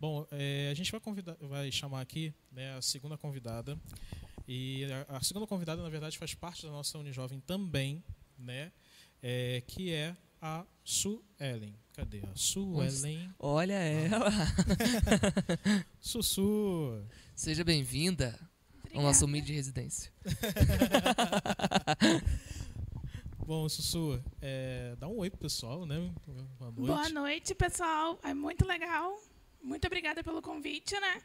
Bom, é, a gente vai, convidar, vai chamar aqui né, a segunda convidada. E a, a, segunda convidada, na verdade, faz parte da nossa Unijovem também, né? É, que é a Su Ellen. Cadê a Su Ellen? Olha ela! Sussu! Seja bem-vinda ao nosso humilde residência. Bom, Sussu, é, dá um oi pro pessoal, né? Boa noite. Boa noite, pessoal. É muito legal. Muito obrigada pelo convite, né?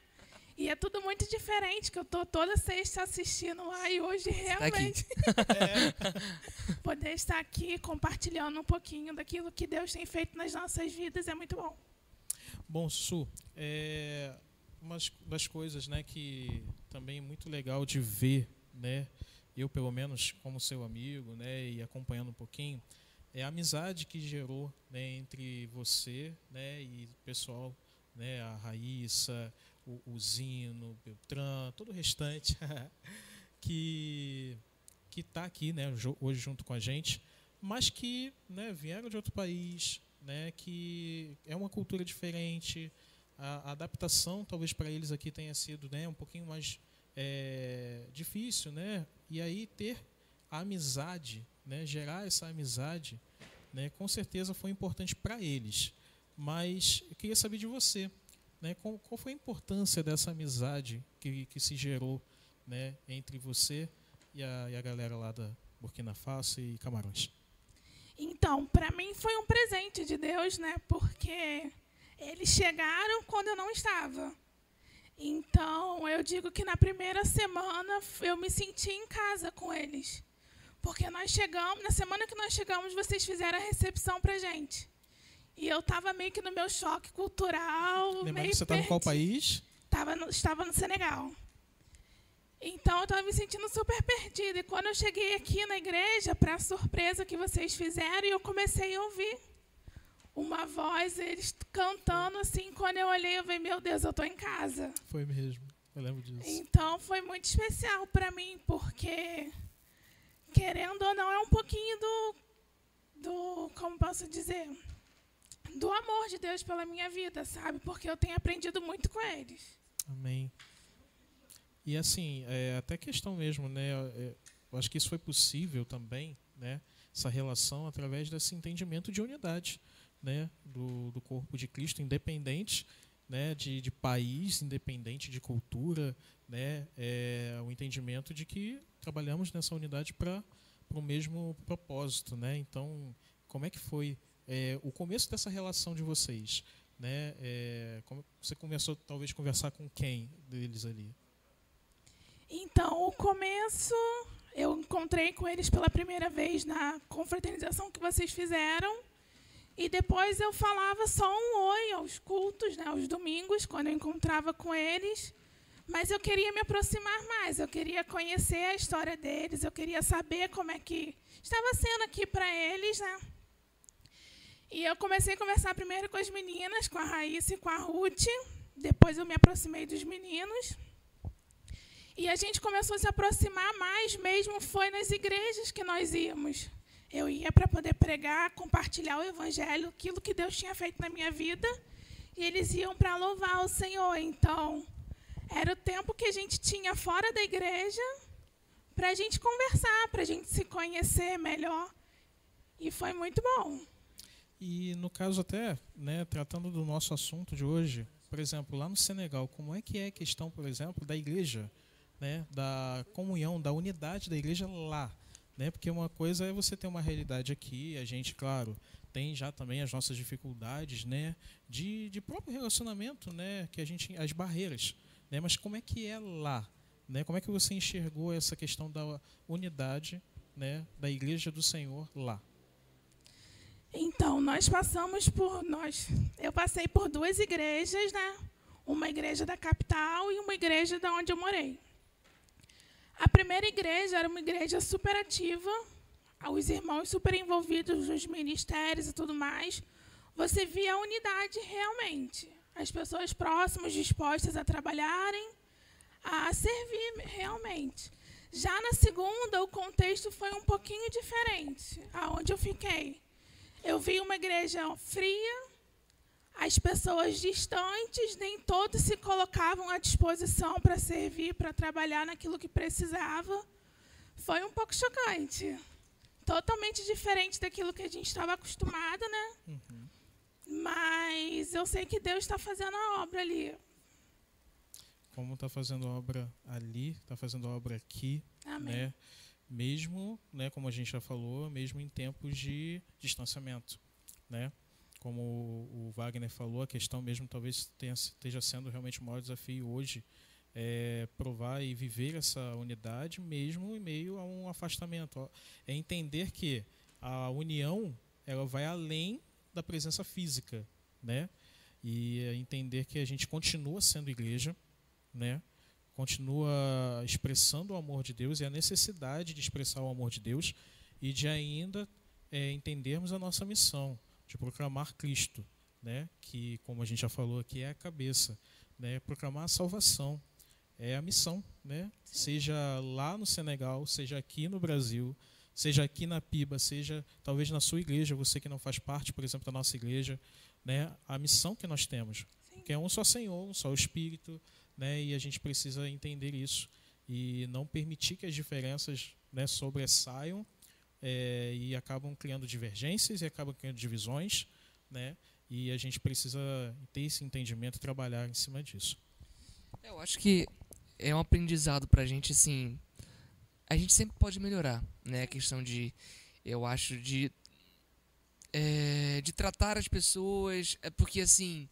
E é tudo muito diferente, que eu tô toda sexta assistindo lá e hoje realmente é. poder estar aqui compartilhando um pouquinho daquilo que Deus tem feito nas nossas vidas é muito bom. Bom, Su, é uma das coisas, né, que também é muito legal de ver, né, eu pelo menos como seu amigo, né, e acompanhando um pouquinho, é a amizade que gerou, né, entre você, né, e o pessoal, né, a Raíssa, o, o Zino, o Beltrán, todo o restante que que está aqui, né, hoje junto com a gente, mas que, né, vieram de outro país, né, que é uma cultura diferente, a, a adaptação talvez para eles aqui tenha sido, né, um pouquinho mais é, difícil, né, e aí ter a amizade, né, gerar essa amizade, né, com certeza foi importante para eles. Mas eu queria saber de você, né? Qual, qual foi a importância dessa amizade que, que se gerou né, entre você e a, e a galera lá da Burkina Faso e Camarões? Então, para mim foi um presente de Deus, né? Porque eles chegaram quando eu não estava. Então, eu digo que na primeira semana eu me senti em casa com eles. Porque nós chegamos, na semana que nós chegamos, vocês fizeram a recepção pra gente. E eu estava meio que no meu choque cultural. Lembrando que você estava em qual país? Tava no, estava no Senegal. Então eu estava me sentindo super perdida. E quando eu cheguei aqui na igreja, para a surpresa que vocês fizeram, eu comecei a ouvir uma voz, eles cantando assim. Quando eu olhei, eu falei: Meu Deus, eu estou em casa. Foi mesmo, eu lembro disso. Então foi muito especial para mim, porque, querendo ou não, é um pouquinho do. do como posso dizer? Do amor de Deus pela minha vida, sabe? Porque eu tenho aprendido muito com eles. Amém. E assim, é, até questão mesmo, né? É, eu acho que isso foi possível também, né? Essa relação através desse entendimento de unidade, né? Do, do corpo de Cristo, independente, né? De, de país, independente de cultura, né? É, o entendimento de que trabalhamos nessa unidade para o mesmo propósito, né? Então, como é que foi é, o começo dessa relação de vocês, né? É, você começou talvez conversar com quem deles ali? Então, o começo eu encontrei com eles pela primeira vez na confraternização que vocês fizeram. E depois eu falava só um oi aos cultos, né, aos domingos, quando eu encontrava com eles. Mas eu queria me aproximar mais, eu queria conhecer a história deles, eu queria saber como é que estava sendo aqui para eles, né? E eu comecei a conversar primeiro com as meninas, com a Raíssa e com a Ruth. Depois eu me aproximei dos meninos. E a gente começou a se aproximar mais mesmo foi nas igrejas que nós íamos. Eu ia para poder pregar, compartilhar o evangelho, aquilo que Deus tinha feito na minha vida, e eles iam para louvar o Senhor. Então, era o tempo que a gente tinha fora da igreja para a gente conversar, para a gente se conhecer melhor. E foi muito bom. E no caso até, né, tratando do nosso assunto de hoje, por exemplo, lá no Senegal, como é que é a questão, por exemplo, da igreja, né, da comunhão, da unidade da igreja lá, né? Porque uma coisa é você ter uma realidade aqui, a gente, claro, tem já também as nossas dificuldades, né, de, de próprio relacionamento, né, que a gente as barreiras, né? Mas como é que é lá, né? Como é que você enxergou essa questão da unidade, né, da igreja do Senhor lá? Então, nós passamos por nós. Eu passei por duas igrejas, né? Uma igreja da capital e uma igreja da onde eu morei. A primeira igreja era uma igreja super ativa, os irmãos super envolvidos nos ministérios e tudo mais. Você via a unidade realmente. As pessoas próximas, dispostas a trabalharem, a servir realmente. Já na segunda, o contexto foi um pouquinho diferente, aonde eu fiquei. Eu vi uma igreja fria, as pessoas distantes nem todos se colocavam à disposição para servir, para trabalhar naquilo que precisava. Foi um pouco chocante. Totalmente diferente daquilo que a gente estava acostumada, né? Uhum. Mas eu sei que Deus está fazendo a obra ali. Como está fazendo obra ali, está fazendo obra aqui, Amém. né? Mesmo, né, como a gente já falou, mesmo em tempos de distanciamento, né? Como o Wagner falou, a questão mesmo talvez tenha, esteja sendo realmente o maior desafio hoje é provar e viver essa unidade mesmo em meio a um afastamento. É entender que a união ela vai além da presença física, né? E é entender que a gente continua sendo igreja, né? Continua expressando o amor de Deus e a necessidade de expressar o amor de Deus e de ainda é, entendermos a nossa missão de proclamar Cristo, né? Que, como a gente já falou aqui, é a cabeça, né? Proclamar a salvação é a missão, né? Seja lá no Senegal, seja aqui no Brasil, seja aqui na Piba, seja talvez na sua igreja, você que não faz parte, por exemplo, da nossa igreja, né? A missão que nós temos, Sim. que é um só Senhor, um só Espírito, né? E a gente precisa entender isso e não permitir que as diferenças, né, sobressaiam é, e acabam criando divergências e acabam criando divisões, né? E a gente precisa ter esse entendimento e trabalhar em cima disso. Eu acho que é um aprendizado pra gente, assim. A gente sempre pode melhorar, né? A questão de. Eu acho de. é, de tratar as pessoas. É porque, assim.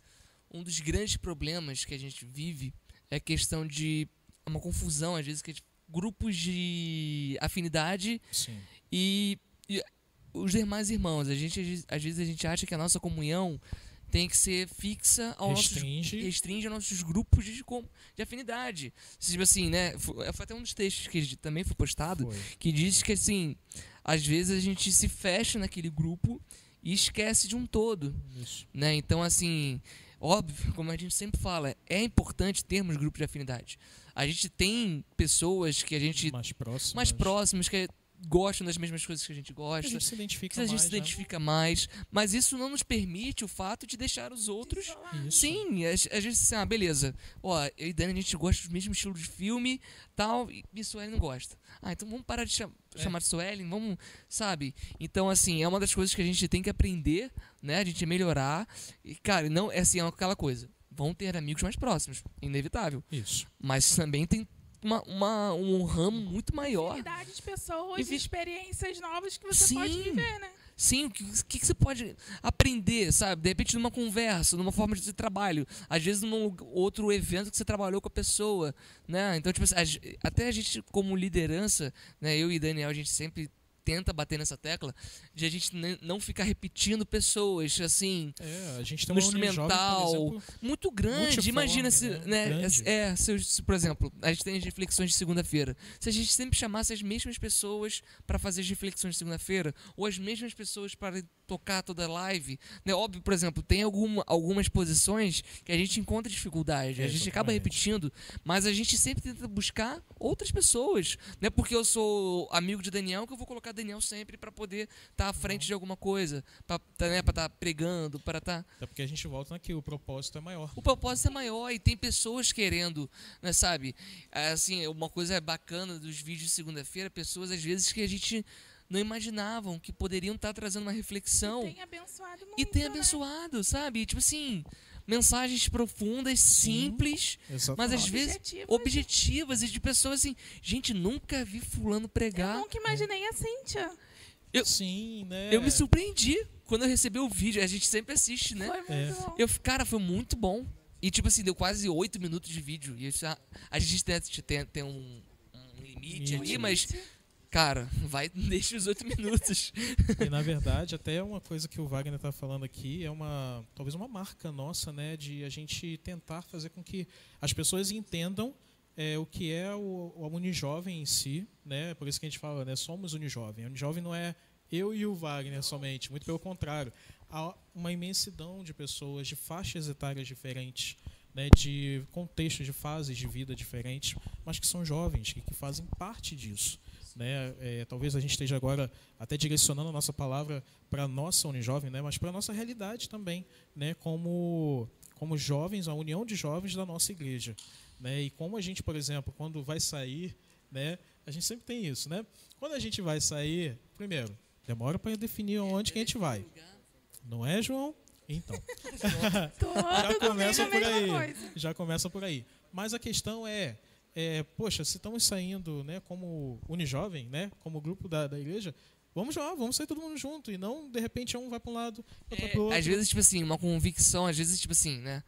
Um dos grandes problemas que a gente vive é questão de. Uma confusão, às vezes, que é de grupos de afinidade e, e os demais irmãos. A gente, às vezes- a gente acha que a nossa comunhão tem que ser fixa ao nossos Restringe. restringe aos nossos grupos de, de afinidade. Tipo assim, né? Foi, foi até um dos textos que também foi postado Foi. que diz que assim, às vezes a gente se fecha naquele grupo e esquece de um todo, Isso. né? Então assim, óbvio, como a gente sempre fala, é importante termos grupos de afinidade. A gente tem pessoas que a gente Mais próximo. mais próximas que gostam das mesmas coisas que a gente A gosta, gente se identifica a gente mais, se né? identifica mais, mas isso não nos permite o fato de deixar os outros. Isso. Sim, às vezes assim, ah, beleza. Ó, eu e Dani, a gente gosta do mesmo estilo de filme, tal, e, e Suelen não gosta. Ah, então vamos parar de cham É. chamar de Suelen, vamos, sabe? Então, assim, é uma das coisas que a gente tem que aprender, né? A gente melhorar. E, cara, não, é assim, é aquela coisa. Vão ter amigos mais próximos, inevitável. Isso. Mas também tem uma, uma- um ramo muito maior. Infinidade de pessoas, Infi- experiências novas que você Sim. pode viver, né? Sim, o que, que você pode aprender, sabe? De repente, numa conversa, numa forma de trabalho. Às vezes, num outro evento que você trabalhou com a pessoa, né? Então, tipo até a gente, como liderança, né? Eu e Daniel, a gente sempre tenta bater nessa tecla de a gente não ficar repetindo pessoas, assim, É, a gente tem No instrumental, por exemplo, muito grande. Imagina se, né? né? Grande. É, se, se, por exemplo, a gente tem as reflexões de segunda-feira. Se a gente sempre chamasse as mesmas pessoas para fazer as reflexões de segunda-feira, ou as mesmas pessoas para tocar toda a live, né? Óbvio, por exemplo, tem alguma, algumas posições que a gente encontra dificuldade, a gente acaba repetindo, mas a gente sempre tenta buscar outras pessoas. Não é porque eu sou amigo de Daniel que eu vou colocar Daniel sempre para poder estar à frente de alguma coisa, para né, estar pregando, para estar Até porque a gente volta naquilo, o propósito é maior. o propósito é maior e tem pessoas querendo, né, sabe? Assim, uma coisa bacana dos vídeos de segunda-feira, pessoas às vezes que a gente não imaginavam que poderiam estar trazendo uma reflexão Tem abençoado muito. e tem né? abençoado, sabe? Tipo assim, mensagens profundas, simples, mas às vezes Objetivas. objetivas e de pessoas assim, gente, nunca vi fulano Eu pregar. nunca imaginei a Cíntia. eu- Sim, né? Eu me surpreendi quando eu recebi o vídeo, a gente sempre assiste, né? Foi muito É. bom. Eu, cara, foi muito bom. E, tipo assim, deu quase oito minutos de vídeo. E isso, a, a gente tem, tem, tem um, um limite Limite. ali, mas, cara, vai, deixa os oito minutos. E na verdade, até uma coisa que o Wagner está falando aqui é uma talvez uma marca nossa, né, de a gente tentar fazer com que as pessoas entendam é, o que é o, o Unijovem em si, né? Por isso que a gente fala, né, somos Unijovem. Unijovem não é eu e o Wagner somente, muito pelo contrário. Há uma imensidão de pessoas de faixas etárias diferentes, né, de contextos, de fases de vida diferentes, mas que são jovens, que, que fazem parte disso. Né? É, talvez a gente esteja agora até direcionando a nossa palavra para a nossa Unijovem, né? Mas para a nossa realidade também, né? Como como jovens, a união de jovens da nossa igreja, né? E como a gente, por exemplo, quando vai sair, né? A gente sempre tem isso, né? Quando a gente vai sair, primeiro, demora para definir onde que a gente vai. Não é, João? Então. já começa por aí. Já começa por aí. Mas a questão é, é, poxa, se estamos saindo, né, como Unijovem, né, como grupo da, da igreja, vamos lá, vamos sair todo mundo junto e não de repente um vai para um lado, outro É, para outro. às vezes, tipo assim, uma convicção, às vezes, tipo assim, né?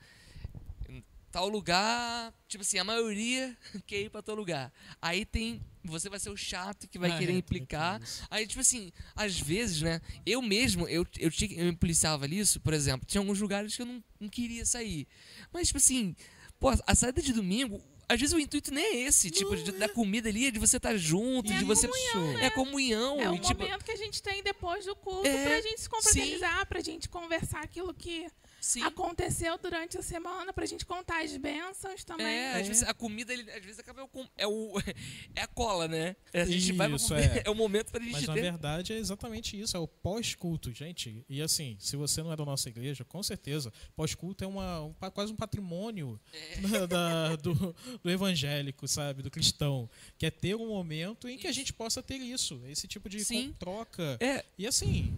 Tal lugar, tipo assim, a maioria quer ir pra tal lugar. Aí tem. Você vai ser o chato que vai Ah, querer é, implicar. Aí, tipo assim, às vezes, né? Eu mesmo, eu, eu, tinha, eu me policiava nisso, por exemplo. Tinha alguns lugares que eu não, não queria sair. Mas, tipo assim, pô, a saída de domingo. Às vezes o intuito nem é esse, tipo, de- da comida ali, é de você estar junto, É de você. comunhão, É comunhão. É o tipo, momento que a gente tem depois do culto É, pra gente se confraternizar, pra gente conversar aquilo que sim. aconteceu durante a semana, pra gente contar as bênçãos também. É, às vezes a comida, ele, às vezes acaba com- é, o, é a cola, né? A gente vai Isso, comer, é. é. o momento pra gente Mas na ter. verdade é exatamente isso, é o pós-culto, gente. E assim, se você não é da nossa igreja, com certeza, pós-culto é uma, um quase um patrimônio É. da- da- do, do evangélico, sabe? Do cristão. Que é ter um momento em que a gente possa ter isso, esse tipo de Sim. troca. É, E assim,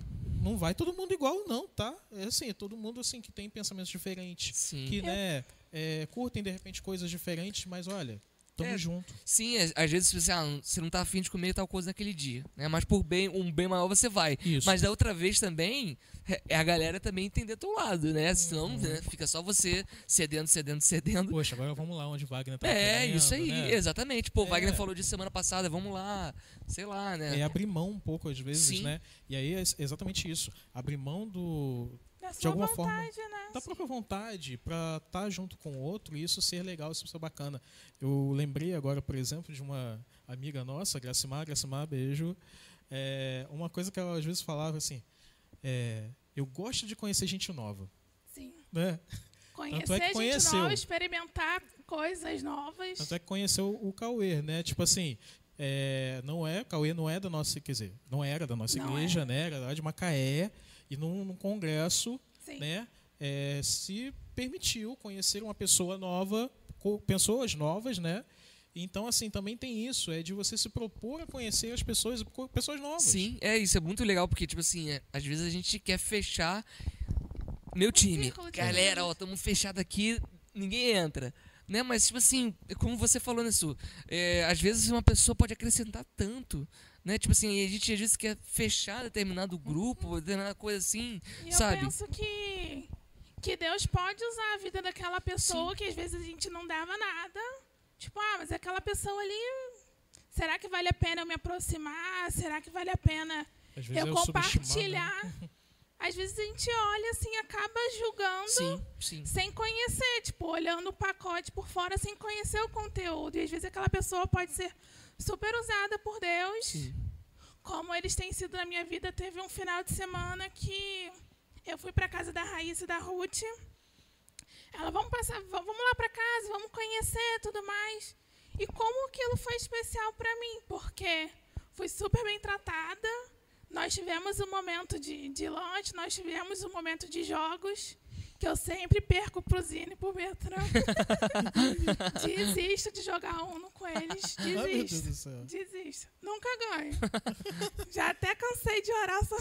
não vai todo mundo igual, não, tá? É assim, é todo mundo assim que tem pensamentos diferentes. sim. Que, né, é, curtem de repente coisas diferentes, mas olha, tamo É, junto. Sim, às- às vezes você, ah, você não tá afim de comer tal coisa naquele dia, né? Mas por bem, um bem maior você vai. Isso. Mas da outra vez também, é é a galera também entender teu lado, né? Senão Uhum. né, fica só você cedendo, cedendo, cedendo. Poxa, agora vamos lá onde Wagner tá É, isso aí, né? exatamente. Pô, É. Wagner falou disso semana passada, vamos lá, sei lá, né? É abrir mão um pouco às vezes, Sim. né? E aí é exatamente isso. Abrir mão do, Da de sua alguma vontade, forma, né? da própria vontade para estar junto com o outro e isso ser legal, isso ser bacana. Eu lembrei agora, por exemplo, de uma amiga nossa, Gracimar, Gracimar, beijo. É, uma coisa que ela às vezes falava assim: é, eu gosto de conhecer gente nova, Sim. né? Conhecer é gente conheceu. nova, experimentar coisas novas. Tanto é que conheceu o Cauê, né? Tipo assim, é, não é, Cauê não é da nossa, quer dizer, não era da nossa Não igreja, né? Era lá de Macaé e num, num congresso, Sim. né? é, se permitiu conhecer uma pessoa nova, pessoas novas, né? Então, assim, também tem isso, é de você se propor a conhecer as pessoas, pessoas novas. Sim, é isso, é muito legal, porque, tipo assim, é, às vezes a gente quer fechar meu time. Galera, ó, estamos fechados aqui, ninguém entra. Né? Mas, tipo assim, como você falou nisso, é, às vezes uma pessoa pode acrescentar tanto. Né? Tipo assim, a gente às vezes quer fechar determinado grupo, determinada coisa assim, E eu sabe? penso que, que Deus pode usar a vida daquela pessoa que às vezes a gente não dava nada. Tipo, ah, mas aquela pessoa ali, será que vale a pena eu me aproximar? Será que vale a pena eu é o subestimar, né? Às vezes a gente olha assim, acaba julgando Sim, sim. sem conhecer, tipo, olhando o pacote por fora sem conhecer o conteúdo. E às vezes aquela pessoa pode ser super usada por Deus sim. como eles têm sido na minha vida, teve um final de semana que eu fui para casa da Raíssa e da Ruth. Ela, vamos passar, va- vamos lá para casa, vamos conhecer tudo mais. E como aquilo foi especial para mim, porque fui super bem tratada. Nós tivemos um momento de, de lanche, nós tivemos um momento de jogos, que eu sempre perco pro Zine e pro Bertrand. Desisto de jogar Uno com eles. Meu Deus Desisto. do céu. Desisto. Nunca ganho. Já até cansei de orar só.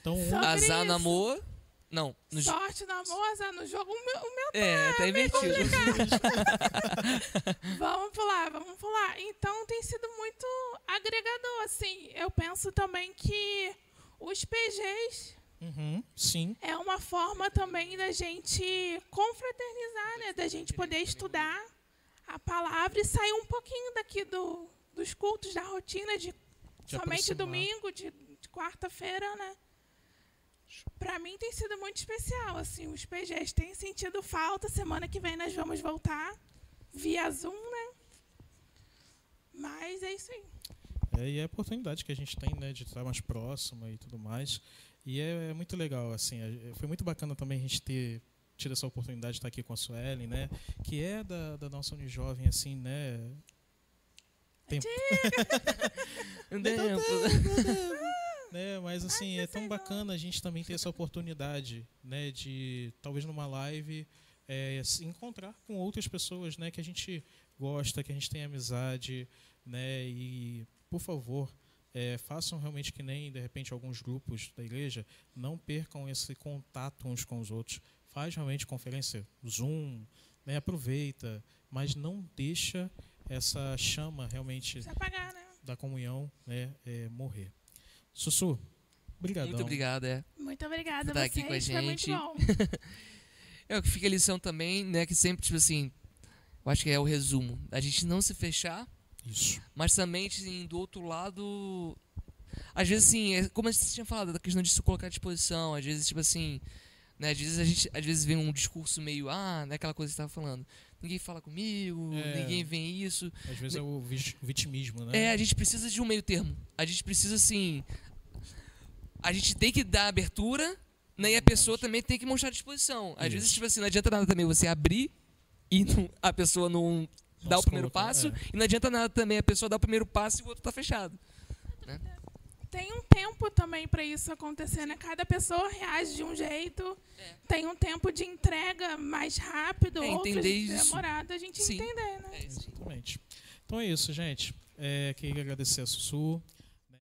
Então, um- Sobre Azar isso. namor. Não, no Sorte na moça no jogo. O meu, o meu É, tá invertido. Vamos pular, vamos pular. Então tem sido muito agregador, assim. Eu penso também que os PGs uhum, sim. é uma forma também da gente confraternizar, né? Da gente poder estudar a palavra e sair um pouquinho daqui do, dos cultos, da rotina de, De somente aproximar. domingo, de, de quarta-feira, né? Pra mim tem sido muito especial, assim, os PGs têm sentido falta. Semana que vem nós vamos voltar via Zoom, né? Mas é isso aí. É, e é a oportunidade que a gente tem, né, de estar mais próxima e tudo mais. E é, é muito legal, assim, é- foi muito bacana também a gente ter tido essa oportunidade de estar aqui com a Suelen, né, que é da, da nossa Unijovem, assim, né, Tempo. Um Nem dá tempo. Né? Mas assim, é tão bacana a gente também ter essa oportunidade, né? De talvez numa live é, se encontrar com outras pessoas, né? Que a gente gosta, que a gente tem amizade, né? E por favor, é, façam realmente que nem de repente alguns grupos da igreja não percam esse contato uns com os outros. Faz realmente conferência Zoom, né? Aproveita, mas não deixa essa chama realmente apagar, né? da comunhão né, é, morrer. Sussu, obrigado. Muito obrigado, é. Muito obrigada Por estar aqui vocês, com a foi muito gente. bom. É o que fica a lição também, né? Que sempre, tipo assim, eu acho que é o resumo. A gente não se fechar, Isso. mas também, assim, do outro lado. Às vezes, assim, é como a gente tinha falado, da questão de se colocar à disposição. Às vezes, tipo assim. Né, às vezes a gente às vezes vem um discurso meio, ah, né, aquela coisa que você estava falando. Ninguém fala comigo, É. ninguém vê isso. Às vezes é o vi- vitimismo, né? É, a gente precisa de um meio termo. A gente precisa, assim. A gente tem que dar abertura, né? E a pessoa também tem que mostrar disposição. Às Isso. vezes, tipo assim, não adianta nada também você abrir e não- a pessoa não dá o primeiro colocar, passo. é. E não adianta nada também a pessoa dar o primeiro passo e o outro tá fechado. Tem um tempo também para isso acontecer, né? Cada pessoa reage de um jeito. Tem um tempo de entrega mais rápido, É, outros demorado, a gente Sim. entender, né? É. Exatamente. Então é isso, gente. É, queria agradecer a Sussu,